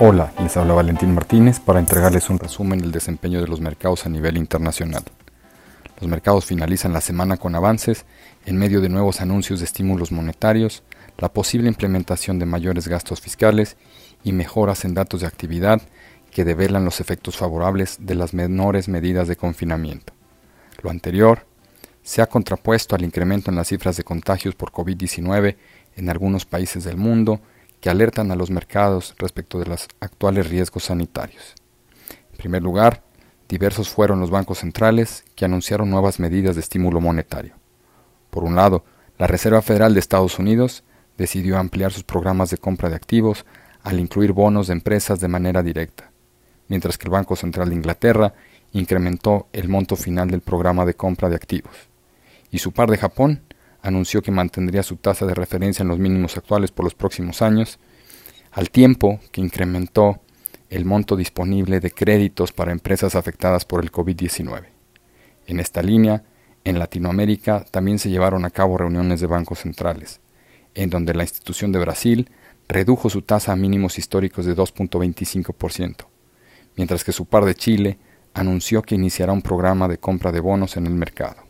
Hola, les habla Valentín Martínez para entregarles un resumen del desempeño de los mercados a nivel internacional. Los mercados finalizan la semana con avances en medio de nuevos anuncios de estímulos monetarios, la posible implementación de mayores gastos fiscales y mejoras en datos de actividad que develan los efectos favorables de las menores medidas de confinamiento. Lo anterior se ha contrapuesto al incremento en las cifras de contagios por COVID-19 en algunos países del mundo que alertan a los mercados respecto de los actuales riesgos sanitarios. En primer lugar, diversos fueron los bancos centrales que anunciaron nuevas medidas de estímulo monetario. Por un lado, la Reserva Federal de Estados Unidos decidió ampliar sus programas de compra de activos al incluir bonos de empresas de manera directa, mientras que el Banco Central de Inglaterra incrementó el monto final del programa de compra de activos. Y su par de Japón anunció que mantendría su tasa de referencia en los mínimos actuales por los próximos años, al tiempo que incrementó el monto disponible de créditos para empresas afectadas por el COVID-19. En esta línea, en Latinoamérica también se llevaron a cabo reuniones de bancos centrales, en donde la institución de Brasil redujo su tasa a mínimos históricos de 2.25%, mientras que su par de Chile anunció que iniciará un programa de compra de bonos en el mercado.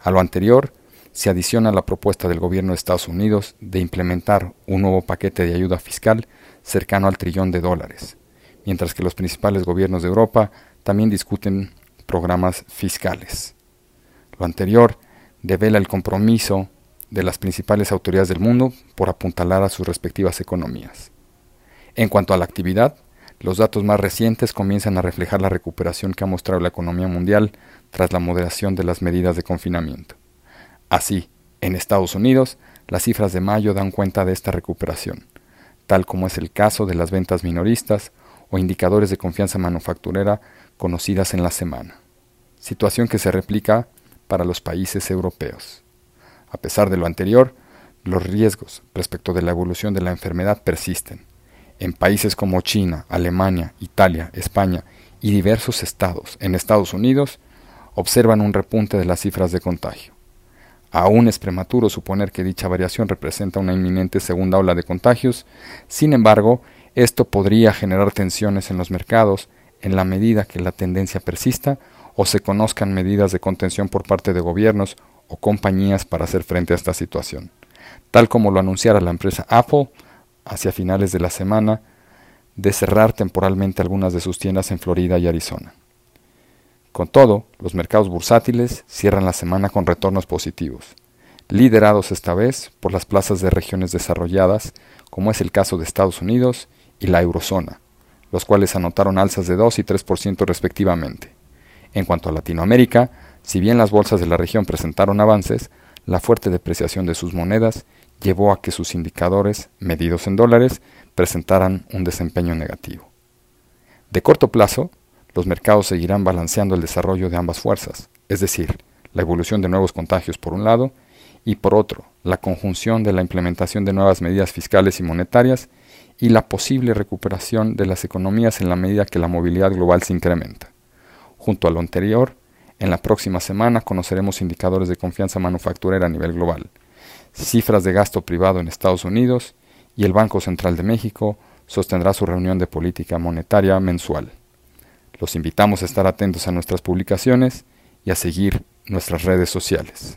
A lo anterior, se adiciona la propuesta del gobierno de Estados Unidos de implementar un nuevo paquete de ayuda fiscal cercano al trillón de dólares, mientras que los principales gobiernos de Europa también discuten programas fiscales. Lo anterior devela el compromiso de las principales autoridades del mundo por apuntalar a sus respectivas economías. En cuanto a la actividad, los datos más recientes comienzan a reflejar la recuperación que ha mostrado la economía mundial tras la moderación de las medidas de confinamiento. Así, en Estados Unidos, las cifras de mayo dan cuenta de esta recuperación, tal como es el caso de las ventas minoristas o indicadores de confianza manufacturera conocidas en la semana, situación que se replica para los países europeos. A pesar de lo anterior, los riesgos respecto de la evolución de la enfermedad persisten. En países como China, Alemania, Italia, España y diversos estados en Estados Unidos observan un repunte de las cifras de contagio. Aún es prematuro suponer que dicha variación representa una inminente segunda ola de contagios, sin embargo, esto podría generar tensiones en los mercados en la medida que la tendencia persista o se conozcan medidas de contención por parte de gobiernos o compañías para hacer frente a esta situación, tal como lo anunciara la empresa Apple hacia finales de la semana de cerrar temporalmente algunas de sus tiendas en Florida y Arizona. Con todo, los mercados bursátiles cierran la semana con retornos positivos, liderados esta vez por las plazas de regiones desarrolladas, como es el caso de Estados Unidos y la eurozona, los cuales anotaron alzas de 2 y 3% respectivamente. En cuanto a Latinoamérica, si bien las bolsas de la región presentaron avances, la fuerte depreciación de sus monedas llevó a que sus indicadores, medidos en dólares, presentaran un desempeño negativo. De corto plazo, los mercados seguirán balanceando el desarrollo de ambas fuerzas, es decir, la evolución de nuevos contagios por un lado y por otro, la conjunción de la implementación de nuevas medidas fiscales y monetarias y la posible recuperación de las economías en la medida que la movilidad global se incrementa. Junto a lo anterior, en la próxima semana conoceremos indicadores de confianza manufacturera a nivel global, cifras de gasto privado en Estados Unidos y el Banco Central de México sostendrá su reunión de política monetaria mensual. Los invitamos a estar atentos a nuestras publicaciones y a seguir nuestras redes sociales.